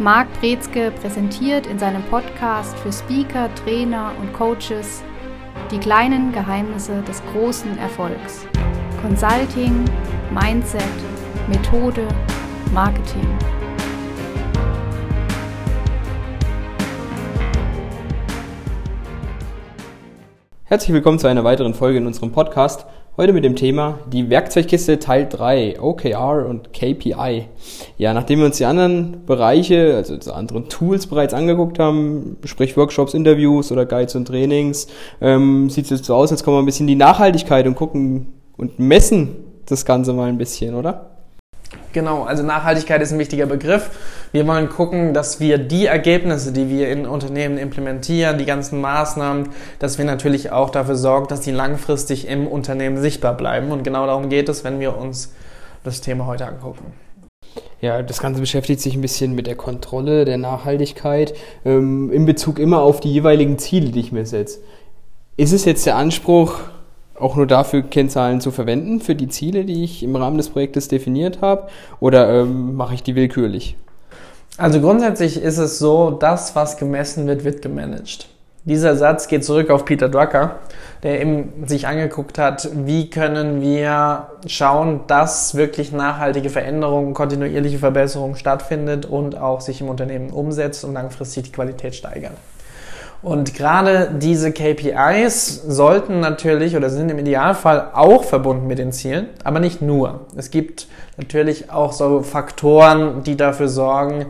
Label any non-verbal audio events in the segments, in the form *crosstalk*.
Marc Brezke präsentiert in seinem Podcast für Speaker, Trainer und Coaches die kleinen Geheimnisse des großen Erfolgs. Consulting, Mindset, Methode, Marketing. Herzlich willkommen zu einer weiteren Folge in unserem Podcast. Heute mit dem Thema die Werkzeugkiste Teil 3, OKR und KPI. Ja, nachdem wir uns die anderen Bereiche, also die anderen Tools bereits angeguckt haben, sprich Workshops, Interviews oder Guides und Trainings, ähm, sieht es jetzt so aus, als kommen wir ein bisschen die Nachhaltigkeit und gucken und messen das Ganze mal ein bisschen, oder? Genau, also Nachhaltigkeit ist ein wichtiger Begriff. Wir wollen gucken, dass wir die Ergebnisse, die wir in Unternehmen implementieren, die ganzen Maßnahmen, dass wir natürlich auch dafür sorgen, dass die langfristig im Unternehmen sichtbar bleiben. Und genau darum geht es, wenn wir uns das Thema heute angucken. Ja, das Ganze beschäftigt sich ein bisschen mit der Kontrolle der Nachhaltigkeit ähm, in Bezug immer auf die jeweiligen Ziele, die ich mir setze. Ist es jetzt der Anspruch, auch nur dafür Kennzahlen zu verwenden, für die Ziele, die ich im Rahmen des Projektes definiert habe? Oder ähm, mache ich die willkürlich? Also grundsätzlich ist es so, das, was gemessen wird, wird gemanagt. Dieser Satz geht zurück auf Peter Drucker, der eben sich angeguckt hat, wie können wir schauen, dass wirklich nachhaltige Veränderungen, kontinuierliche Verbesserungen stattfindet und auch sich im Unternehmen umsetzt und langfristig die Qualität steigern. Und gerade diese KPIs sollten natürlich oder sind im Idealfall auch verbunden mit den Zielen, aber nicht nur. Es gibt natürlich auch so Faktoren, die dafür sorgen,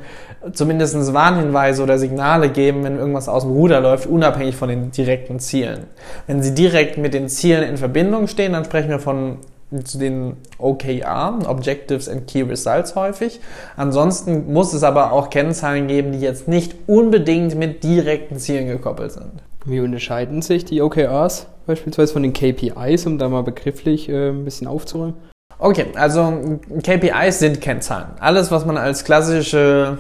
zumindest Warnhinweise oder Signale geben, wenn irgendwas aus dem Ruder läuft, unabhängig von den direkten Zielen. Wenn sie direkt mit den Zielen in Verbindung stehen, dann sprechen wir von zu den OKR, Objectives and Key Results häufig. Ansonsten muss es aber auch Kennzahlen geben, die jetzt nicht unbedingt mit direkten Zielen gekoppelt sind. Wie unterscheiden sich die OKRs beispielsweise von den KPIs, um da mal begrifflich äh, ein bisschen aufzuräumen? Okay, also KPIs sind Kennzahlen. Alles, was man als klassische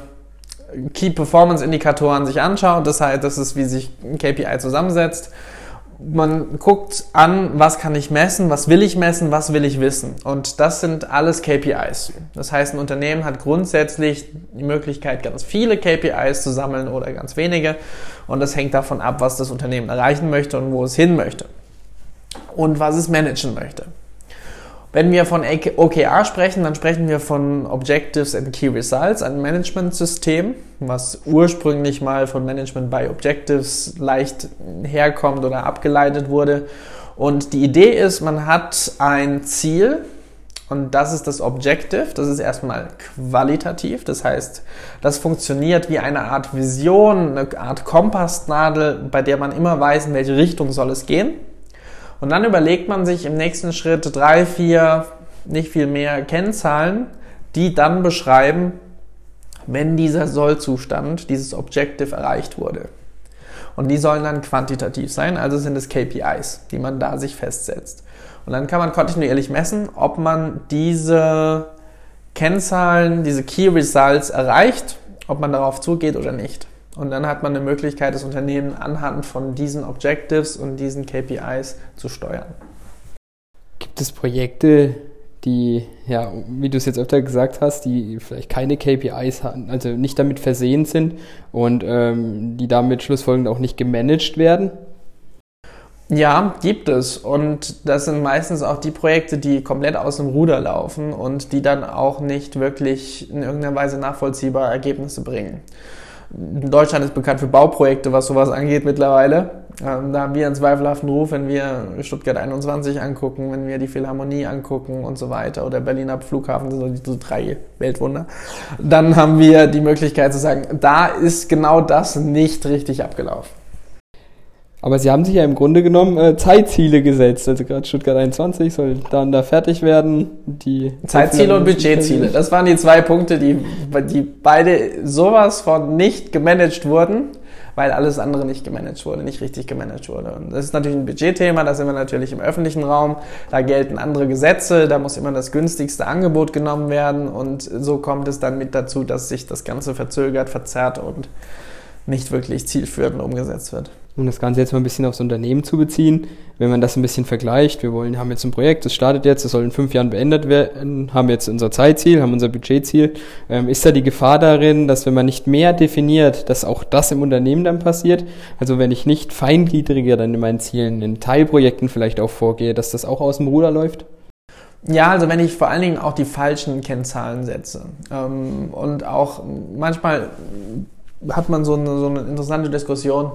Key Performance Indikatoren sich anschaut, das heißt, das ist, wie sich ein KPI zusammensetzt man guckt an, was kann ich messen, was will ich messen, was will ich wissen. Und das sind alles KPIs. Das heißt, ein Unternehmen hat grundsätzlich die Möglichkeit, ganz viele KPIs zu sammeln oder ganz wenige. Und das hängt davon ab, was das Unternehmen erreichen möchte und wo es hin möchte. Und was es managen möchte. Wenn wir von OKR sprechen, dann sprechen wir von Objectives and Key Results, ein Managementsystem, was ursprünglich mal von Management by Objectives leicht herkommt oder abgeleitet wurde. Und die Idee ist, man hat ein Ziel, und das ist das Objective. Das ist erstmal qualitativ. Das heißt, das funktioniert wie eine Art Vision, eine Art Kompassnadel, bei der man immer weiß, in welche Richtung soll es gehen. Und dann überlegt man sich im nächsten Schritt drei, vier, nicht viel mehr Kennzahlen, die dann beschreiben, wenn dieser Sollzustand, dieses Objective erreicht wurde. Und die sollen dann quantitativ sein, also sind es KPIs, die man da sich festsetzt. Und dann kann man kontinuierlich messen, ob man diese Kennzahlen, diese Key Results erreicht, ob man darauf zugeht oder nicht. Und dann hat man eine Möglichkeit, das Unternehmen anhand von diesen Objectives und diesen KPIs zu steuern. Gibt es Projekte, die, ja, wie du es jetzt öfter gesagt hast, die vielleicht keine KPIs haben, also nicht damit versehen sind und ähm, die damit schlussfolgend auch nicht gemanagt werden? Ja, gibt es. Und das sind meistens auch die Projekte, die komplett aus dem Ruder laufen und die dann auch nicht wirklich in irgendeiner Weise nachvollziehbare Ergebnisse bringen. Deutschland ist bekannt für Bauprojekte, was sowas angeht mittlerweile. Ähm, da haben wir einen zweifelhaften Ruf, wenn wir Stuttgart 21 angucken, wenn wir die Philharmonie angucken und so weiter oder Berliner Flughafen, das sind so drei Weltwunder. Dann haben wir die Möglichkeit zu sagen, da ist genau das nicht richtig abgelaufen. Aber sie haben sich ja im Grunde genommen äh, Zeitziele gesetzt. Also gerade Stuttgart 21 soll dann da fertig werden. Die Zeitziele und Budgetziele. Das waren die zwei Punkte, die, die beide sowas von nicht gemanagt wurden, weil alles andere nicht gemanagt wurde, nicht richtig gemanagt wurde. Und das ist natürlich ein Budgetthema, da sind wir natürlich im öffentlichen Raum. Da gelten andere Gesetze, da muss immer das günstigste Angebot genommen werden. Und so kommt es dann mit dazu, dass sich das Ganze verzögert, verzerrt und nicht wirklich zielführend umgesetzt wird. Um das Ganze jetzt mal ein bisschen aufs Unternehmen zu beziehen, wenn man das ein bisschen vergleicht, wir wollen, haben jetzt ein Projekt, das startet jetzt, das soll in fünf Jahren beendet werden, haben jetzt unser Zeitziel, haben unser Budgetziel, ähm, ist da die Gefahr darin, dass wenn man nicht mehr definiert, dass auch das im Unternehmen dann passiert? Also wenn ich nicht feingliedriger dann in meinen Zielen, in Teilprojekten vielleicht auch vorgehe, dass das auch aus dem Ruder läuft? Ja, also wenn ich vor allen Dingen auch die falschen Kennzahlen setze ähm, und auch manchmal hat man so eine, so eine interessante Diskussion,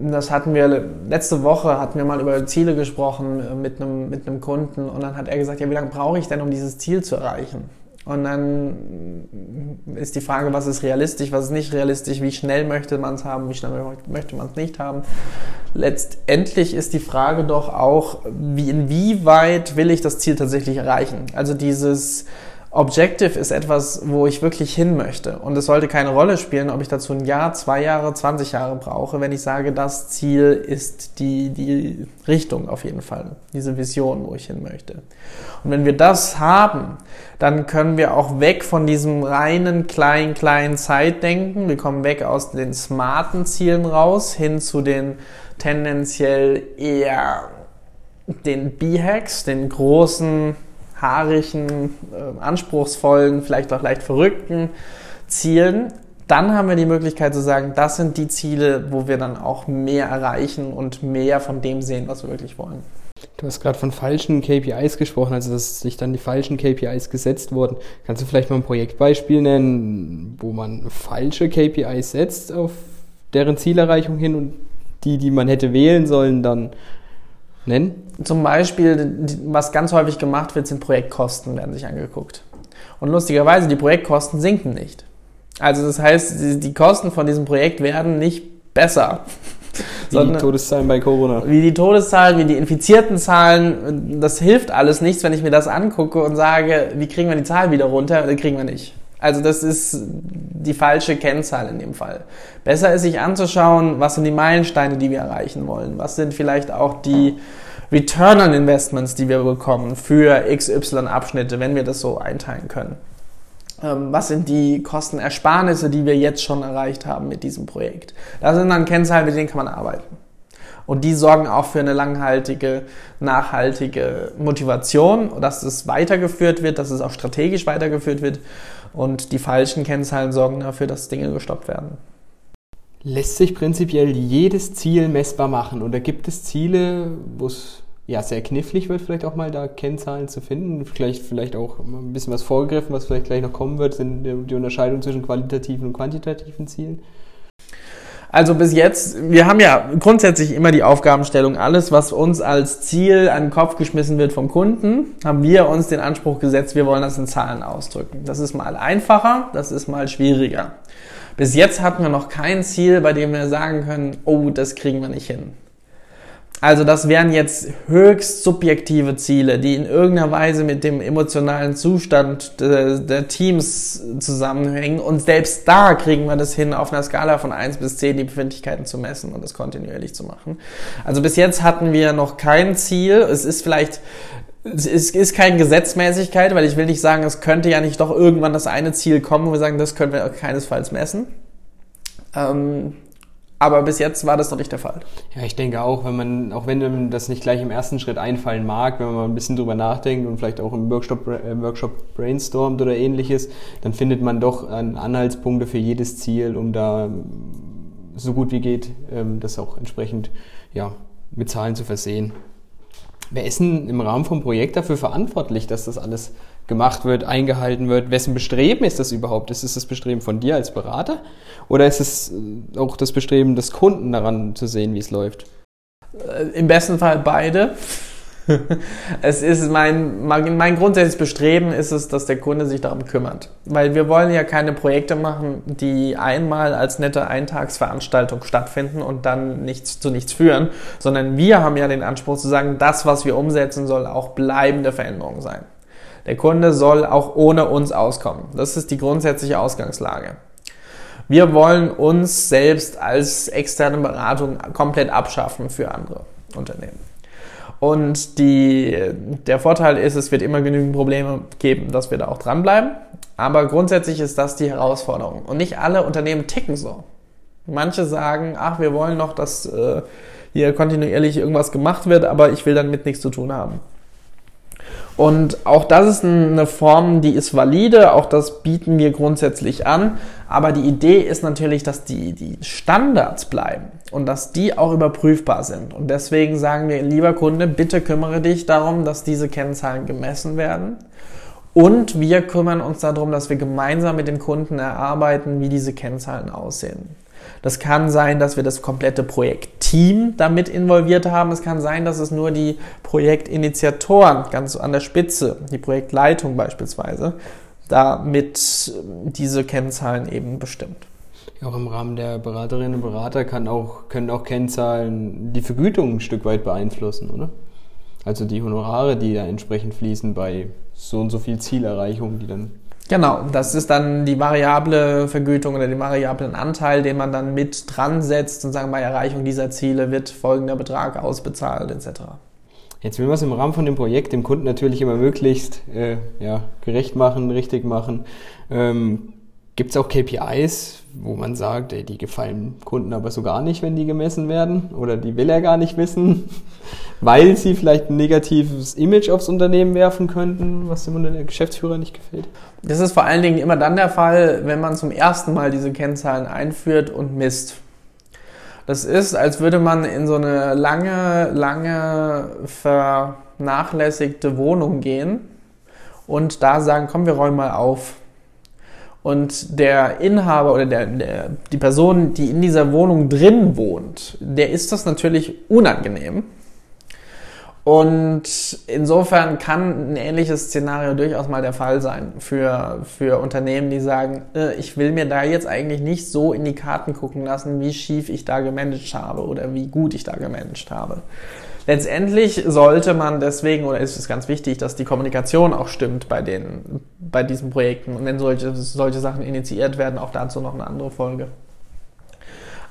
das hatten wir letzte Woche hatten wir mal über Ziele gesprochen äh, mit einem, mit einem Kunden und dann hat er gesagt, ja, wie lange brauche ich denn, um dieses Ziel zu erreichen? Und dann ist die Frage, was ist realistisch, was ist nicht realistisch, wie schnell möchte man es haben, wie schnell möchte man es nicht haben. Letztendlich ist die Frage doch auch, wie, inwieweit will ich das Ziel tatsächlich erreichen? Also dieses, Objective ist etwas, wo ich wirklich hin möchte. Und es sollte keine Rolle spielen, ob ich dazu ein Jahr, zwei Jahre, 20 Jahre brauche, wenn ich sage, das Ziel ist die, die Richtung auf jeden Fall, diese Vision, wo ich hin möchte. Und wenn wir das haben, dann können wir auch weg von diesem reinen kleinen, kleinen Zeitdenken. Wir kommen weg aus den smarten Zielen raus, hin zu den tendenziell eher den B-Hacks, den großen haarigen, äh, anspruchsvollen, vielleicht auch leicht verrückten Zielen. Dann haben wir die Möglichkeit zu sagen, das sind die Ziele, wo wir dann auch mehr erreichen und mehr von dem sehen, was wir wirklich wollen. Du hast gerade von falschen KPIs gesprochen, also dass sich dann die falschen KPIs gesetzt wurden. Kannst du vielleicht mal ein Projektbeispiel nennen, wo man falsche KPIs setzt auf deren Zielerreichung hin und die, die man hätte wählen sollen, dann nennen? Zum Beispiel, was ganz häufig gemacht wird, sind Projektkosten, werden sich angeguckt. Und lustigerweise, die Projektkosten sinken nicht. Also das heißt, die Kosten von diesem Projekt werden nicht besser. *laughs* Wie die Todeszahlen bei Corona. Wie die Todeszahlen, wie die infizierten Zahlen. Das hilft alles nichts, wenn ich mir das angucke und sage, wie kriegen wir die Zahl wieder runter? Das kriegen wir nicht. Also das ist die falsche Kennzahl in dem Fall. Besser ist sich anzuschauen, was sind die Meilensteine, die wir erreichen wollen. Was sind vielleicht auch die Return on Investments, die wir bekommen für XY Abschnitte, wenn wir das so einteilen können. Ähm, was sind die Kostenersparnisse, die wir jetzt schon erreicht haben mit diesem Projekt? Das sind dann Kennzahlen, mit denen kann man arbeiten. Und die sorgen auch für eine langhaltige, nachhaltige Motivation, dass es weitergeführt wird, dass es auch strategisch weitergeführt wird und die falschen Kennzahlen sorgen dafür, dass Dinge gestoppt werden. Lässt sich prinzipiell jedes Ziel messbar machen oder gibt es Ziele, wo es ja sehr knifflig wird, vielleicht auch mal da Kennzahlen zu finden? Vielleicht, vielleicht auch ein bisschen was vorgegriffen, was vielleicht gleich noch kommen wird, sind die Unterscheidung zwischen qualitativen und quantitativen Zielen? Also bis jetzt, wir haben ja grundsätzlich immer die Aufgabenstellung, alles, was uns als Ziel an den Kopf geschmissen wird vom Kunden, haben wir uns den Anspruch gesetzt, wir wollen das in Zahlen ausdrücken. Das ist mal einfacher, das ist mal schwieriger. Bis jetzt hatten wir noch kein Ziel, bei dem wir sagen können, oh, das kriegen wir nicht hin. Also das wären jetzt höchst subjektive Ziele, die in irgendeiner Weise mit dem emotionalen Zustand der, der, Teams zusammenhängen. Und selbst da kriegen wir das hin, auf einer Skala von 1 bis 10 die Befindlichkeiten zu messen und das kontinuierlich zu machen. Also bis jetzt hatten wir noch kein Ziel. Es ist vielleicht es ist keine Gesetzmäßigkeit, weil ich will nicht sagen, es könnte ja nicht doch irgendwann das eine Ziel kommen, wo wir sagen, das können wir keinesfalls messen. Ähm, aber bis jetzt war das noch nicht der Fall. Ja, ich denke auch, wenn man, auch wenn das nicht gleich im ersten Schritt einfallen mag, wenn man mal ein bisschen drüber nachdenkt und vielleicht auch im Workshop, äh, Workshop brainstormt oder ähnliches, dann findet man doch Anhaltspunkte für jedes Ziel, um da so gut wie geht, ähm, das auch entsprechend ja, mit Zahlen zu versehen. Wer ist denn im Rahmen vom Projekt dafür verantwortlich, dass das alles gemacht wird, eingehalten wird? Wessen Bestreben ist das überhaupt? Ist es das Bestreben von dir als Berater? Oder ist es äh, auch das Bestreben des Kunden daran zu sehen, wie es läuft? Äh, Im besten Fall beide. *laughs* es ist mein, mein grundsätzliches Bestreben ist es, dass der Kunde sich darum kümmert. Weil wir wollen ja keine Projekte machen, die einmal als nette Eintagsveranstaltung stattfinden und dann nichts zu nichts führen, sondern wir haben ja den Anspruch zu sagen, das, was wir umsetzen, soll auch bleibende Veränderung sein. Der Kunde soll auch ohne uns auskommen. Das ist die grundsätzliche Ausgangslage. Wir wollen uns selbst als externe Beratung komplett abschaffen für andere Unternehmen. Und die, der Vorteil ist, es wird immer genügend Probleme geben, dass wir da auch dranbleiben. Aber grundsätzlich ist das die Herausforderung. Und nicht alle Unternehmen ticken so. Manche sagen, ach, wir wollen noch, dass äh, hier kontinuierlich irgendwas gemacht wird, aber ich will damit nichts zu tun haben. Und auch das ist eine Form, die ist valide, auch das bieten wir grundsätzlich an. Aber die Idee ist natürlich, dass die, die Standards bleiben und dass die auch überprüfbar sind. Und deswegen sagen wir, lieber Kunde, bitte kümmere dich darum, dass diese Kennzahlen gemessen werden. Und wir kümmern uns darum, dass wir gemeinsam mit den Kunden erarbeiten, wie diese Kennzahlen aussehen. Das kann sein, dass wir das komplette Projektteam damit involviert haben. Es kann sein, dass es nur die Projektinitiatoren ganz an der Spitze, die Projektleitung beispielsweise, damit diese Kennzahlen eben bestimmt. Auch im Rahmen der Beraterinnen und Berater kann auch, können auch Kennzahlen die Vergütung ein Stück weit beeinflussen, oder? Also die Honorare, die da entsprechend fließen bei so und so viel Zielerreichung, die dann Genau, das ist dann die variable Vergütung oder den variablen Anteil, den man dann mit dran setzt und sagen, bei Erreichung dieser Ziele wird folgender Betrag ausbezahlt etc. Jetzt will man es im Rahmen von dem Projekt dem Kunden natürlich immer möglichst äh, ja, gerecht machen, richtig machen. Ähm, Gibt es auch KPIs, wo man sagt, ey, die gefallen Kunden aber so gar nicht, wenn die gemessen werden? Oder die will er gar nicht wissen, weil sie vielleicht ein negatives Image aufs Unternehmen werfen könnten, was dem Geschäftsführer nicht gefällt? Das ist vor allen Dingen immer dann der Fall, wenn man zum ersten Mal diese Kennzahlen einführt und misst. Das ist, als würde man in so eine lange, lange vernachlässigte Wohnung gehen und da sagen, komm, wir räumen mal auf und der Inhaber oder der, der, die Person, die in dieser Wohnung drin wohnt, der ist das natürlich unangenehm. Und insofern kann ein ähnliches Szenario durchaus mal der Fall sein für, für Unternehmen, die sagen, äh, ich will mir da jetzt eigentlich nicht so in die Karten gucken lassen, wie schief ich da gemanagt habe oder wie gut ich da gemanagt habe. Letztendlich sollte man deswegen, oder ist es ganz wichtig, dass die Kommunikation auch stimmt bei, den, bei diesen Projekten. Und wenn solche, solche Sachen initiiert werden, auch dazu noch eine andere Folge.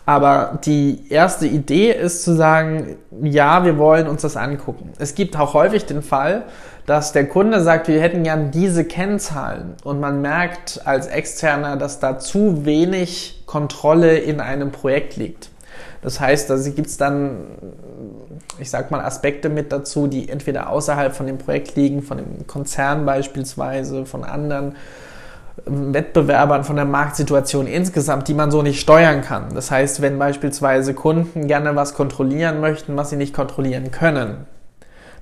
Aber die erste Idee ist zu sagen, ja, wir wollen uns das angucken. Es gibt auch häufig den Fall, dass der Kunde sagt, wir hätten gern diese Kennzahlen und man merkt als Externer, dass da zu wenig Kontrolle in einem Projekt liegt. Das heißt, da gibt es dann, ich sag mal, Aspekte mit dazu, die entweder außerhalb von dem Projekt liegen, von dem Konzern beispielsweise, von anderen Wettbewerbern, von der Marktsituation insgesamt, die man so nicht steuern kann. Das heißt, wenn beispielsweise Kunden gerne was kontrollieren möchten, was sie nicht kontrollieren können,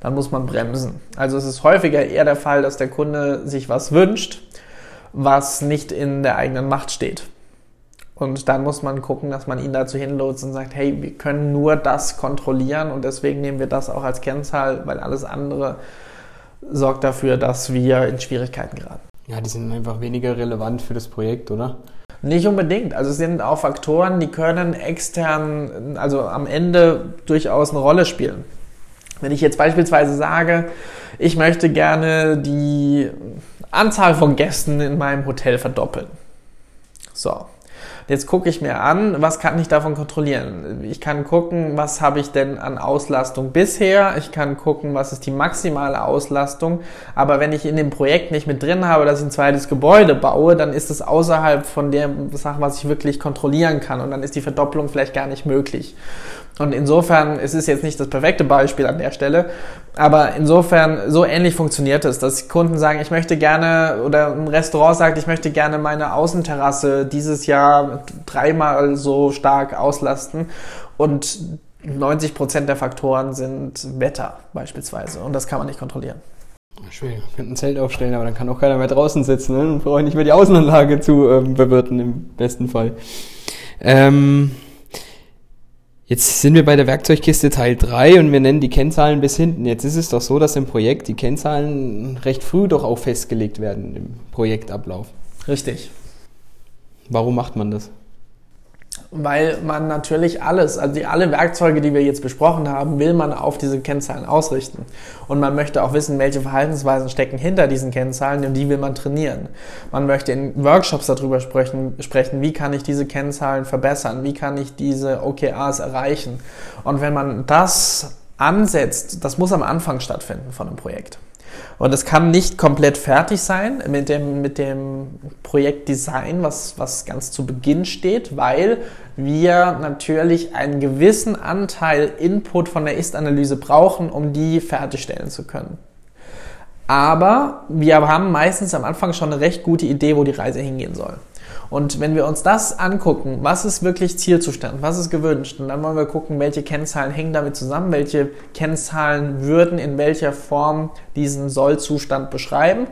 dann muss man bremsen. Also es ist häufiger eher der Fall, dass der Kunde sich was wünscht, was nicht in der eigenen Macht steht. Und dann muss man gucken, dass man ihn dazu hinlotst und sagt, hey, wir können nur das kontrollieren und deswegen nehmen wir das auch als Kennzahl, weil alles andere sorgt dafür, dass wir in Schwierigkeiten geraten. Ja, die sind einfach weniger relevant für das Projekt, oder? Nicht unbedingt. Also es sind auch Faktoren, die können extern, also am Ende durchaus eine Rolle spielen. Wenn ich jetzt beispielsweise sage, ich möchte gerne die Anzahl von Gästen in meinem Hotel verdoppeln. So, Jetzt gucke ich mir an, was kann ich davon kontrollieren? Ich kann gucken, was habe ich denn an Auslastung bisher. Ich kann gucken, was ist die maximale Auslastung. Aber wenn ich in dem Projekt nicht mit drin habe, dass ich ein zweites Gebäude baue, dann ist es außerhalb von der Sache, was ich wirklich kontrollieren kann. Und dann ist die Verdopplung vielleicht gar nicht möglich. Und insofern, es ist jetzt nicht das perfekte Beispiel an der Stelle, aber insofern, so ähnlich funktioniert es, dass Kunden sagen, ich möchte gerne, oder ein Restaurant sagt, ich möchte gerne meine Außenterrasse dieses Jahr dreimal so stark auslasten und 90 Prozent der Faktoren sind Wetter beispielsweise und das kann man nicht kontrollieren. Schwierig, wir könnten ein Zelt aufstellen, aber dann kann auch keiner mehr draußen sitzen ne? und brauche nicht mehr die Außenanlage zu ähm, bewirten im besten Fall. Ähm Jetzt sind wir bei der Werkzeugkiste Teil 3 und wir nennen die Kennzahlen bis hinten. Jetzt ist es doch so, dass im Projekt die Kennzahlen recht früh doch auch festgelegt werden im Projektablauf. Richtig. Warum macht man das? weil man natürlich alles, also die, alle Werkzeuge, die wir jetzt besprochen haben, will man auf diese Kennzahlen ausrichten. Und man möchte auch wissen, welche Verhaltensweisen stecken hinter diesen Kennzahlen und die will man trainieren. Man möchte in Workshops darüber sprechen, sprechen, wie kann ich diese Kennzahlen verbessern, wie kann ich diese OKRs erreichen. Und wenn man das ansetzt, das muss am Anfang stattfinden von einem Projekt. Und es kann nicht komplett fertig sein mit dem, mit dem Projektdesign, was, was ganz zu Beginn steht, weil wir natürlich einen gewissen Anteil Input von der Ist-Analyse brauchen, um die fertigstellen zu können. Aber wir haben meistens am Anfang schon eine recht gute Idee, wo die Reise hingehen soll. Und wenn wir uns das angucken, was ist wirklich Zielzustand, was ist gewünscht, und dann wollen wir gucken, welche Kennzahlen hängen damit zusammen, welche Kennzahlen würden in welcher Form diesen Sollzustand beschreiben.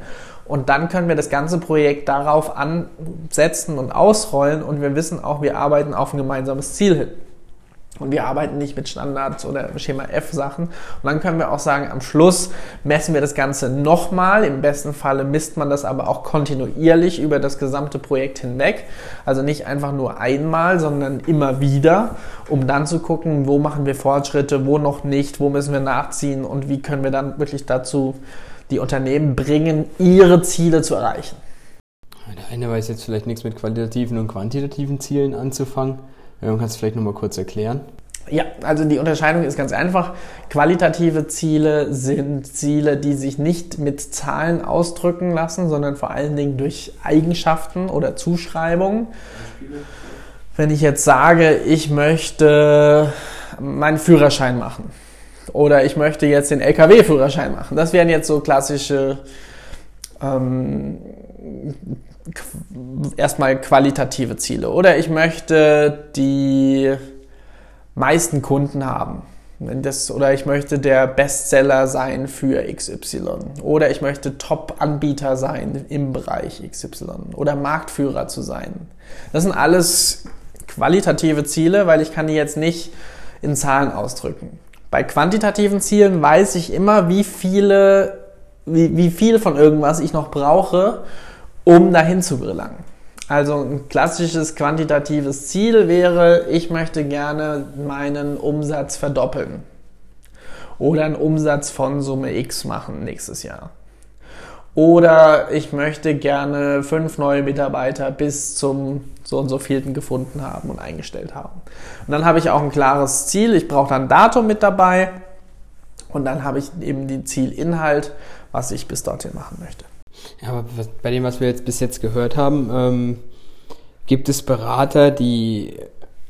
Und dann können wir das ganze Projekt darauf ansetzen und ausrollen und wir wissen auch, wir arbeiten auf ein gemeinsames Ziel hin. Und wir arbeiten nicht mit Standards oder Schema F Sachen. Und dann können wir auch sagen, am Schluss messen wir das Ganze nochmal. Im besten Falle misst man das aber auch kontinuierlich über das gesamte Projekt hinweg. Also nicht einfach nur einmal, sondern immer wieder, um dann zu gucken, wo machen wir Fortschritte, wo noch nicht, wo müssen wir nachziehen und wie können wir dann wirklich dazu die Unternehmen bringen, ihre Ziele zu erreichen. Der eine weiß jetzt vielleicht nichts mit qualitativen und quantitativen Zielen anzufangen. Man kann es vielleicht nochmal kurz erklären. Ja, also die Unterscheidung ist ganz einfach. Qualitative Ziele sind Ziele, die sich nicht mit Zahlen ausdrücken lassen, sondern vor allen Dingen durch Eigenschaften oder Zuschreibungen. Wenn ich jetzt sage, ich möchte meinen Führerschein machen oder ich möchte jetzt den LKW-Führerschein machen, das wären jetzt so klassische ähm, erstmal qualitative Ziele. Oder ich möchte die meisten Kunden haben. Das, oder ich möchte der Bestseller sein für XY. Oder ich möchte Top-Anbieter sein im Bereich XY. Oder Marktführer zu sein. Das sind alles qualitative Ziele, weil ich kann die jetzt nicht in Zahlen ausdrücken. Bei quantitativen Zielen weiß ich immer, wie viele, wie, wie viel von irgendwas ich noch brauche, um dahin zu gelangen. Also ein klassisches quantitatives Ziel wäre, ich möchte gerne meinen Umsatz verdoppeln oder einen Umsatz von Summe X machen nächstes Jahr. Oder ich möchte gerne fünf neue Mitarbeiter bis zum so und so vielten gefunden haben und eingestellt haben. Und dann habe ich auch ein klares Ziel. Ich brauche dann ein Datum mit dabei. Und dann habe ich eben den Zielinhalt, was ich bis dorthin machen möchte. Ja, aber bei dem, was wir jetzt bis jetzt gehört haben, ähm, gibt es Berater, die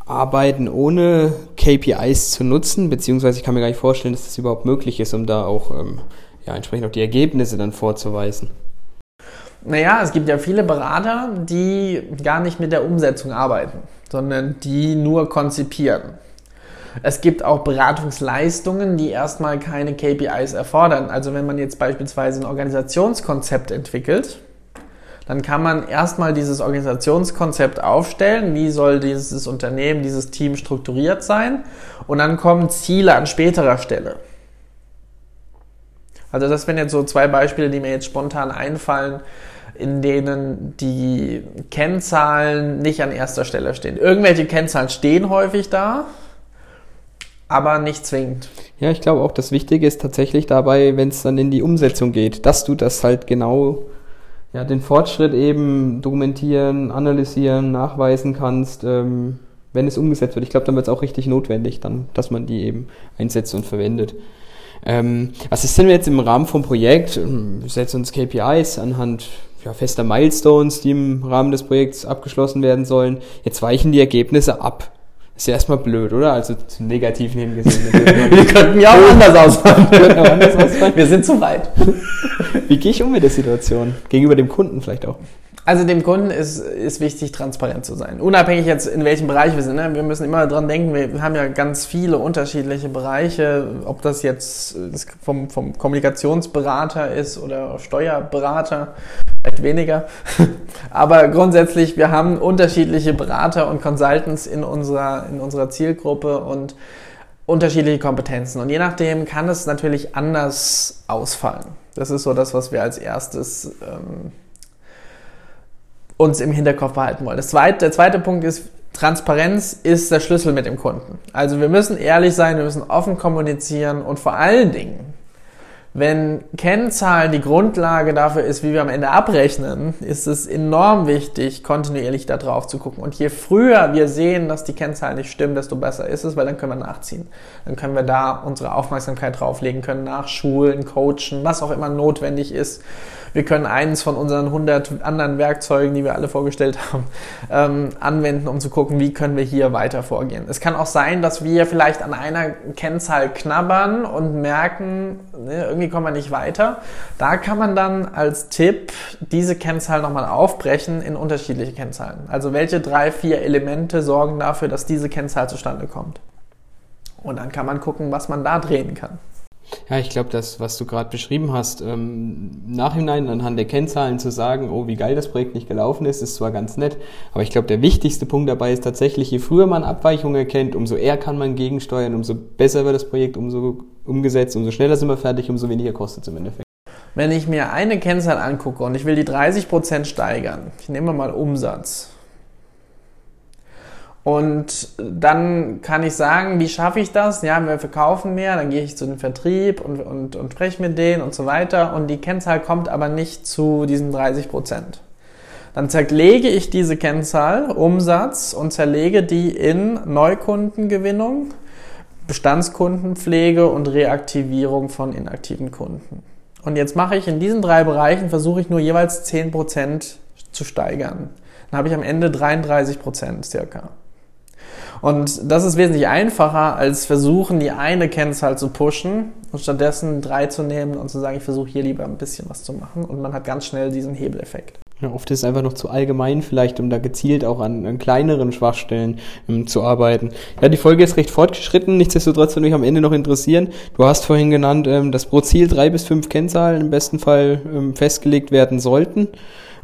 arbeiten ohne KPIs zu nutzen, beziehungsweise ich kann mir gar nicht vorstellen, dass das überhaupt möglich ist, um da auch ähm, ja, entsprechend auch die Ergebnisse dann vorzuweisen. Naja, es gibt ja viele Berater, die gar nicht mit der Umsetzung arbeiten, sondern die nur konzipieren. Es gibt auch Beratungsleistungen, die erstmal keine KPIs erfordern. Also wenn man jetzt beispielsweise ein Organisationskonzept entwickelt, dann kann man erstmal dieses Organisationskonzept aufstellen, wie soll dieses Unternehmen, dieses Team strukturiert sein und dann kommen Ziele an späterer Stelle. Also das wären jetzt so zwei Beispiele, die mir jetzt spontan einfallen, in denen die Kennzahlen nicht an erster Stelle stehen. Irgendwelche Kennzahlen stehen häufig da, aber nicht zwingend. Ja, ich glaube auch, das Wichtige ist tatsächlich dabei, wenn es dann in die Umsetzung geht, dass du das halt genau, ja, den Fortschritt eben dokumentieren, analysieren, nachweisen kannst, ähm, wenn es umgesetzt wird. Ich glaube, dann wird es auch richtig notwendig, dann, dass man die eben einsetzt und verwendet. Ähm, was ist denn jetzt im Rahmen vom Projekt? Ähm, wir setzen uns KPIs anhand ja, fester Milestones, die im Rahmen des Projekts abgeschlossen werden sollen. Jetzt weichen die Ergebnisse ab. Ist ja erstmal blöd, oder? Also zum Negativen hingesehen. *laughs* wir könnten ja auch anders ausfallen. Wir, auch anders ausfallen. wir sind zu weit. Wie gehe ich um mit der Situation? Gegenüber dem Kunden vielleicht auch? Also dem Kunden ist, ist wichtig, transparent zu sein. Unabhängig jetzt, in welchem Bereich wir sind. Ne? Wir müssen immer dran denken, wir haben ja ganz viele unterschiedliche Bereiche, ob das jetzt vom, vom Kommunikationsberater ist oder Steuerberater, vielleicht weniger. *laughs* Aber grundsätzlich, wir haben unterschiedliche Berater und Consultants in unserer, in unserer Zielgruppe und unterschiedliche Kompetenzen. Und je nachdem kann es natürlich anders ausfallen. Das ist so das, was wir als erstes ähm, uns im Hinterkopf behalten wollen. Das zweite, der zweite Punkt ist, Transparenz ist der Schlüssel mit dem Kunden. Also wir müssen ehrlich sein, wir müssen offen kommunizieren und vor allen Dingen Wenn Kennzahlen die Grundlage dafür ist, wie wir am Ende abrechnen, ist es enorm wichtig, kontinuierlich da drauf zu gucken. Und je früher wir sehen, dass die Kennzahlen nicht stimmen, desto besser ist es, weil dann können wir nachziehen. Dann können wir da unsere Aufmerksamkeit drauflegen, können nachschulen, coachen, was auch immer notwendig ist. Wir können eins von unseren 100 anderen Werkzeugen, die wir alle vorgestellt haben, ähm, anwenden, um zu gucken, wie können wir hier weiter vorgehen. Es kann auch sein, dass wir vielleicht an einer Kennzahl knabbern und merken, ne, irgendwie kommen wir nicht weiter. Da kann man dann als Tipp diese Kennzahl nochmal aufbrechen in unterschiedliche Kennzahlen. Also welche drei, vier Elemente sorgen dafür, dass diese Kennzahl zustande kommt. Und dann kann man gucken, was man da drehen kann. Ja, ich glaube, das, was du gerade beschrieben hast, ähm, nachhinein anhand der Kennzahlen zu sagen, oh, wie geil das Projekt nicht gelaufen ist, ist zwar ganz nett, aber ich glaube, der wichtigste Punkt dabei ist tatsächlich, je früher man Abweichungen erkennt, umso eher kann man gegensteuern, umso besser wird das Projekt umso umgesetzt, umso schneller sind wir fertig, umso weniger kostet es im Endeffekt. Wenn ich mir eine Kennzahl angucke und ich will die 30% steigern, ich nehme mal Umsatz, und dann kann ich sagen, wie schaffe ich das? Ja, wir verkaufen mehr, dann gehe ich zu dem Vertrieb und, und, und spreche mit denen und so weiter. Und die Kennzahl kommt aber nicht zu diesen 30 Prozent. Dann zerlege ich diese Kennzahl, Umsatz, und zerlege die in Neukundengewinnung, Bestandskundenpflege und Reaktivierung von inaktiven Kunden. Und jetzt mache ich in diesen drei Bereichen, versuche ich nur jeweils 10 Prozent zu steigern. Dann habe ich am Ende 33 Prozent circa. Und das ist wesentlich einfacher, als versuchen, die eine Kennzahl zu pushen und stattdessen drei zu nehmen und zu sagen, ich versuche hier lieber ein bisschen was zu machen. Und man hat ganz schnell diesen Hebeleffekt. Ja, oft ist es einfach noch zu allgemein vielleicht, um da gezielt auch an, an kleineren Schwachstellen ähm, zu arbeiten. Ja, die Folge ist recht fortgeschritten, nichtsdestotrotz würde mich am Ende noch interessieren. Du hast vorhin genannt, ähm, dass pro Ziel drei bis fünf Kennzahlen im besten Fall ähm, festgelegt werden sollten.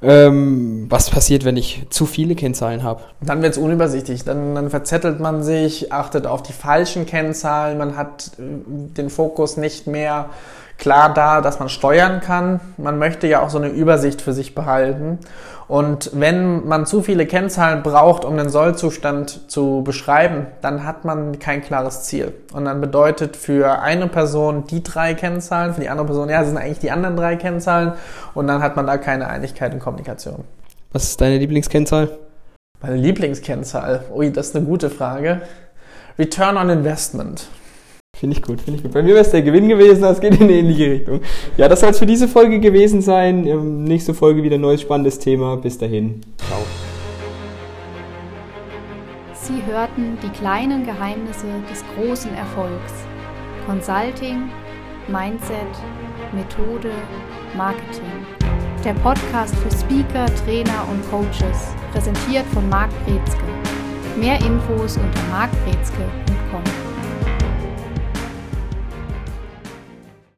Ähm, was passiert, wenn ich zu viele Kennzahlen habe? Dann wird es unübersichtlich. Dann, dann verzettelt man sich, achtet auf die falschen Kennzahlen, man hat äh, den Fokus nicht mehr klar da, dass man steuern kann. Man möchte ja auch so eine Übersicht für sich behalten. Und wenn man zu viele Kennzahlen braucht, um den Sollzustand zu beschreiben, dann hat man kein klares Ziel. Und dann bedeutet für eine Person die drei Kennzahlen, für die andere Person, ja, das sind eigentlich die anderen drei Kennzahlen. Und dann hat man da keine Einigkeit in Kommunikation. Was ist deine Lieblingskennzahl? Meine Lieblingskennzahl? Ui, das ist eine gute Frage. Return on Investment. Finde ich gut, finde ich gut. Bei mir wäre es der Gewinn gewesen, das geht in eine ähnliche Richtung. Ja, das soll es für diese Folge gewesen sein. Ähm, nächste Folge wieder ein neues spannendes Thema. Bis dahin. Ciao. Sie hörten die kleinen Geheimnisse des großen Erfolgs. Consulting, Mindset, Methode, Marketing. Der Podcast für Speaker, Trainer und Coaches, präsentiert von Marc Brezke. Mehr Infos unter markbrezke.com.